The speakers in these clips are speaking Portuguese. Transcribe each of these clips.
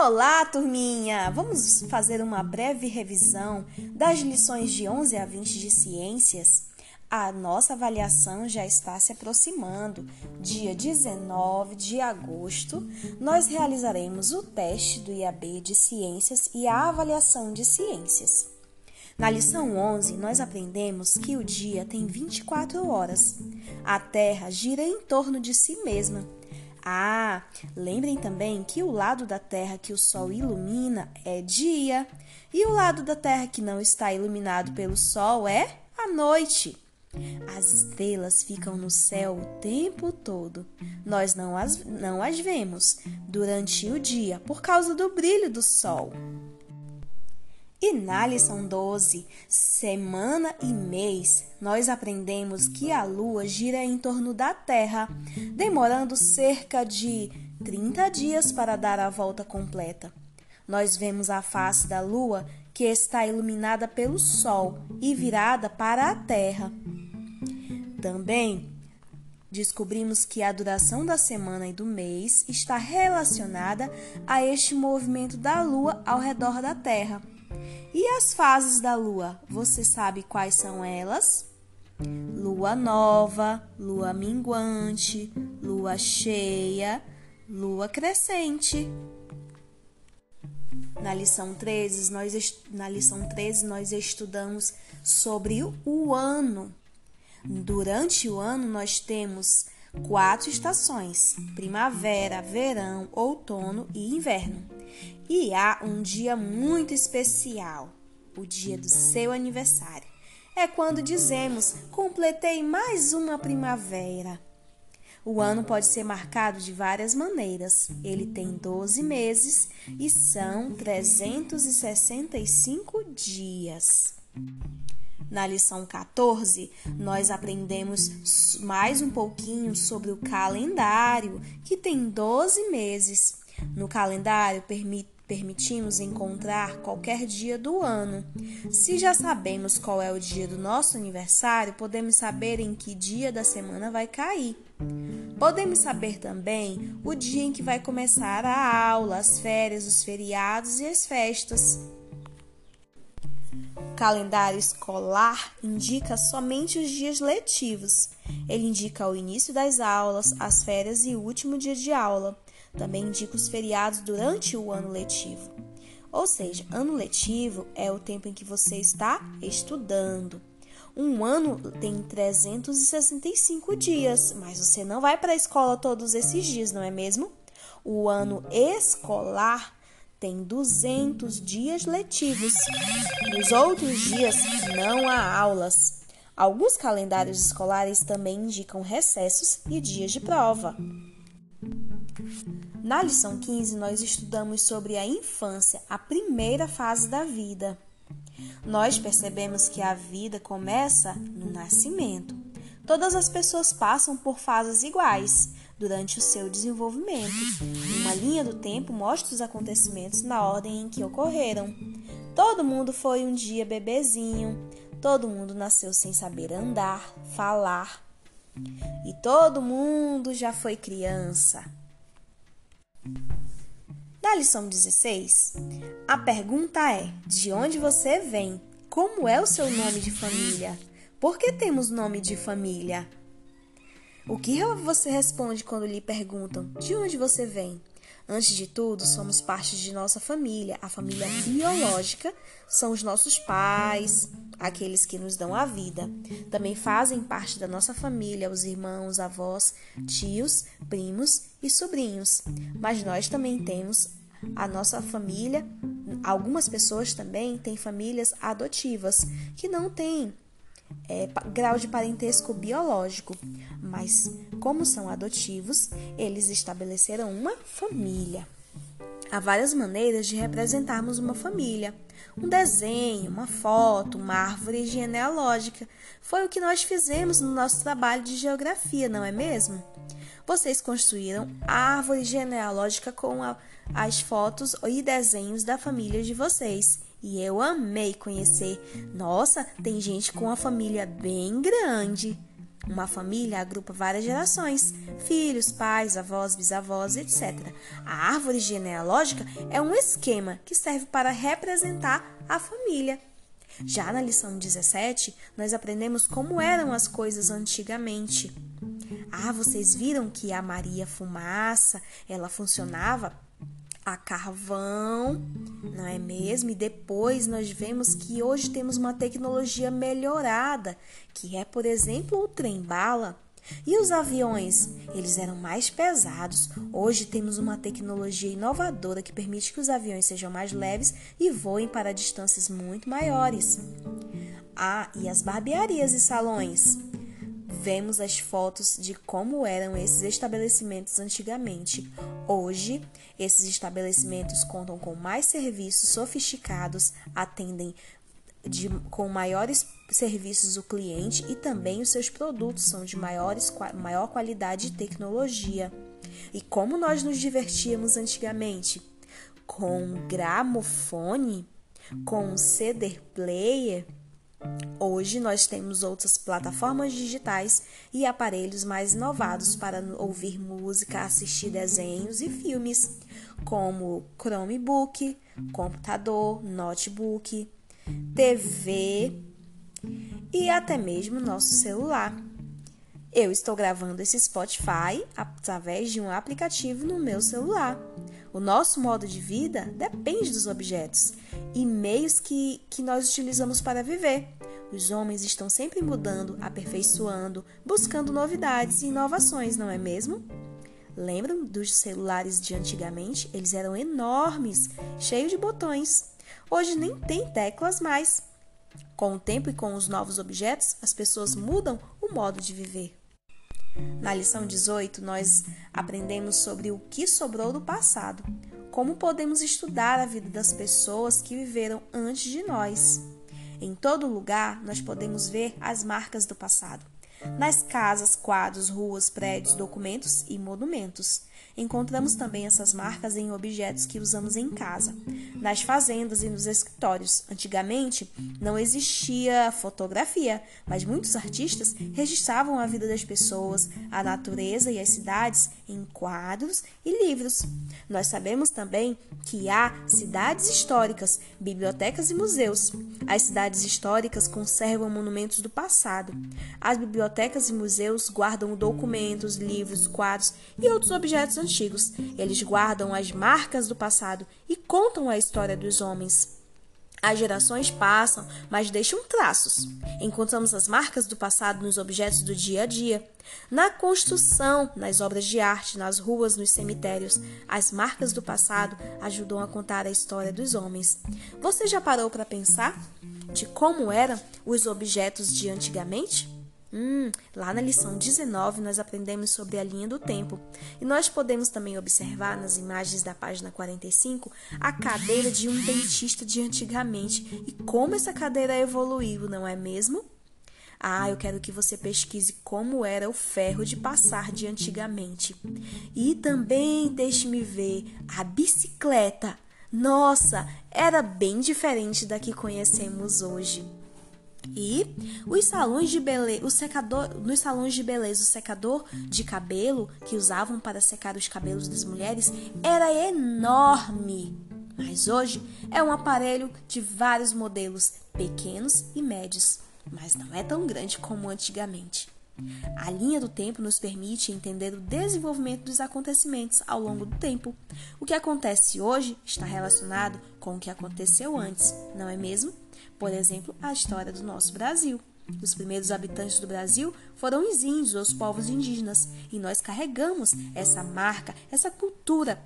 Olá, turminha! Vamos fazer uma breve revisão das lições de 11 a 20 de ciências. A nossa avaliação já está se aproximando. Dia 19 de agosto, nós realizaremos o teste do IAB de ciências e a avaliação de ciências. Na lição 11, nós aprendemos que o dia tem 24 horas. A Terra gira em torno de si mesma ah, lembrem também que o lado da Terra que o Sol ilumina é dia e o lado da Terra que não está iluminado pelo Sol é a noite. As estrelas ficam no céu o tempo todo. Nós não as, não as vemos durante o dia por causa do brilho do Sol. E na lição 12, semana e mês, nós aprendemos que a Lua gira em torno da Terra, demorando cerca de 30 dias para dar a volta completa. Nós vemos a face da Lua que está iluminada pelo Sol e virada para a Terra. Também descobrimos que a duração da semana e do mês está relacionada a este movimento da Lua ao redor da Terra. E as fases da lua, você sabe quais são elas? Lua nova, lua minguante, lua cheia, lua crescente. Na lição 13, nós, na lição 13, nós estudamos sobre o ano. Durante o ano, nós temos quatro estações: primavera, verão, outono e inverno. E há um dia muito especial, o dia do seu aniversário. É quando dizemos: completei mais uma primavera. O ano pode ser marcado de várias maneiras. Ele tem 12 meses e são 365 dias. Na lição 14, nós aprendemos mais um pouquinho sobre o calendário, que tem 12 meses. No calendário, permitimos encontrar qualquer dia do ano. Se já sabemos qual é o dia do nosso aniversário, podemos saber em que dia da semana vai cair. Podemos saber também o dia em que vai começar a aula, as férias, os feriados e as festas. Calendário escolar indica somente os dias letivos. Ele indica o início das aulas, as férias e o último dia de aula. Também indica os feriados durante o ano letivo. Ou seja, ano letivo é o tempo em que você está estudando. Um ano tem 365 dias, mas você não vai para a escola todos esses dias, não é mesmo? O ano escolar tem 200 dias letivos. Nos outros dias não há aulas. Alguns calendários escolares também indicam recessos e dias de prova. Na lição 15, nós estudamos sobre a infância, a primeira fase da vida. Nós percebemos que a vida começa no nascimento. Todas as pessoas passam por fases iguais durante o seu desenvolvimento. Uma linha do tempo mostra os acontecimentos na ordem em que ocorreram. Todo mundo foi um dia bebezinho, todo mundo nasceu sem saber andar, falar. E todo mundo já foi criança. Na lição 16, a pergunta é: de onde você vem? Como é o seu nome de família? Por que temos nome de família? O que você responde quando lhe perguntam de onde você vem? Antes de tudo, somos parte de nossa família. A família biológica são os nossos pais, aqueles que nos dão a vida. Também fazem parte da nossa família os irmãos, avós, tios, primos e sobrinhos. Mas nós também temos a nossa família. Algumas pessoas também têm famílias adotivas que não têm é, grau de parentesco biológico, mas como são adotivos, eles estabeleceram uma família. Há várias maneiras de representarmos uma família. Um desenho, uma foto, uma árvore genealógica. Foi o que nós fizemos no nosso trabalho de geografia, não é mesmo? Vocês construíram a árvore genealógica com a, as fotos e desenhos da família de vocês. E eu amei conhecer. Nossa, tem gente com uma família bem grande. Uma família agrupa várias gerações: filhos, pais, avós, bisavós, etc. A árvore genealógica é um esquema que serve para representar a família. Já na lição 17, nós aprendemos como eram as coisas antigamente. Ah, vocês viram que a Maria Fumaça, ela funcionava a carvão, não é mesmo? E depois nós vemos que hoje temos uma tecnologia melhorada, que é, por exemplo, o trem-bala. E os aviões? Eles eram mais pesados. Hoje temos uma tecnologia inovadora que permite que os aviões sejam mais leves e voem para distâncias muito maiores. Ah, e as barbearias e salões? Vemos as fotos de como eram esses estabelecimentos antigamente. Hoje, esses estabelecimentos contam com mais serviços sofisticados, atendem de, com maiores serviços o cliente e também os seus produtos são de maiores, maior qualidade e tecnologia. E como nós nos divertíamos antigamente? Com gramofone, com CD player, Hoje nós temos outras plataformas digitais e aparelhos mais inovados para ouvir música, assistir desenhos e filmes, como Chromebook, computador, notebook, TV e até mesmo nosso celular. Eu estou gravando esse Spotify através de um aplicativo no meu celular. O nosso modo de vida depende dos objetos e meios que, que nós utilizamos para viver. Os homens estão sempre mudando, aperfeiçoando, buscando novidades e inovações, não é mesmo? Lembram dos celulares de antigamente? Eles eram enormes, cheios de botões. Hoje nem tem teclas mais. Com o tempo e com os novos objetos, as pessoas mudam o modo de viver. Na lição 18, nós aprendemos sobre o que sobrou do passado, como podemos estudar a vida das pessoas que viveram antes de nós. Em todo lugar, nós podemos ver as marcas do passado. Nas casas, quadros, ruas, prédios, documentos e monumentos. Encontramos também essas marcas em objetos que usamos em casa, nas fazendas e nos escritórios. Antigamente não existia fotografia, mas muitos artistas registravam a vida das pessoas, a natureza e as cidades em quadros e livros. Nós sabemos também que há cidades históricas, bibliotecas e museus. As cidades históricas conservam monumentos do passado. As bibliotecas e museus guardam documentos, livros, quadros e outros objetos antigos. Eles guardam as marcas do passado e contam a história dos homens. As gerações passam, mas deixam traços. Encontramos as marcas do passado nos objetos do dia a dia, na construção, nas obras de arte, nas ruas, nos cemitérios. As marcas do passado ajudam a contar a história dos homens. Você já parou para pensar de como eram os objetos de antigamente? Hum, lá na lição 19 nós aprendemos sobre a linha do tempo e nós podemos também observar nas imagens da página 45 a cadeira de um dentista de antigamente e como essa cadeira evoluiu, não é mesmo? Ah, eu quero que você pesquise como era o ferro de passar de antigamente. E também deixe-me ver a bicicleta. Nossa, era bem diferente da que conhecemos hoje. E os salões de beleza, o secador, nos salões de beleza, o secador de cabelo que usavam para secar os cabelos das mulheres era enorme. Mas hoje é um aparelho de vários modelos, pequenos e médios, mas não é tão grande como antigamente. A linha do tempo nos permite entender o desenvolvimento dos acontecimentos ao longo do tempo. O que acontece hoje está relacionado com o que aconteceu antes, não é mesmo? Por exemplo, a história do nosso Brasil. Os primeiros habitantes do Brasil foram os índios, os povos indígenas, e nós carregamos essa marca, essa cultura.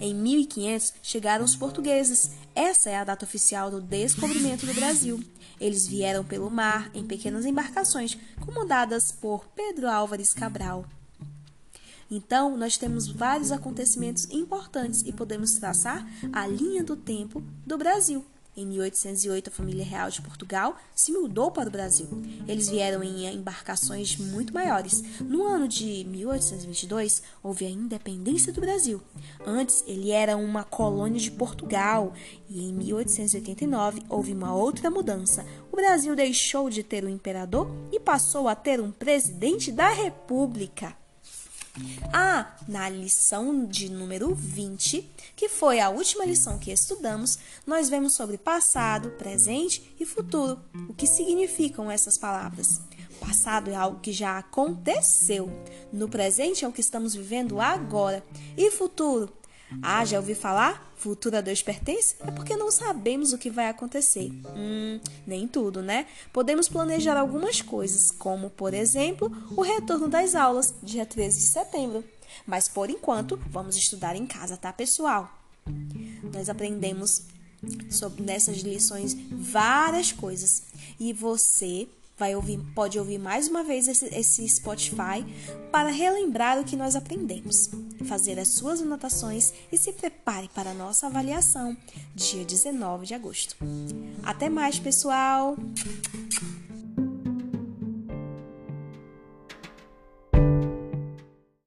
Em 1500 chegaram os portugueses. Essa é a data oficial do descobrimento do Brasil. Eles vieram pelo mar em pequenas embarcações, comandadas por Pedro Álvares Cabral. Então, nós temos vários acontecimentos importantes e podemos traçar a linha do tempo do Brasil. Em 1808, a família real de Portugal se mudou para o Brasil. Eles vieram em embarcações muito maiores. No ano de 1822, houve a independência do Brasil. Antes, ele era uma colônia de Portugal. E em 1889, houve uma outra mudança. O Brasil deixou de ter um imperador e passou a ter um presidente da República. Ah, na lição de número 20, que foi a última lição que estudamos, nós vemos sobre passado, presente e futuro. O que significam essas palavras? Passado é algo que já aconteceu. No presente é o que estamos vivendo agora. E futuro? Ah, já ouvi falar? Futuro a Deus pertence? É porque não sabemos o que vai acontecer. Hum, nem tudo, né? Podemos planejar algumas coisas, como, por exemplo, o retorno das aulas, dia 13 de setembro. Mas por enquanto, vamos estudar em casa, tá, pessoal? Nós aprendemos sobre nessas lições várias coisas e você vai ouvir, pode ouvir mais uma vez esse, esse Spotify para relembrar o que nós aprendemos, fazer as suas anotações e se prepare para a nossa avaliação dia 19 de agosto. Até mais, pessoal!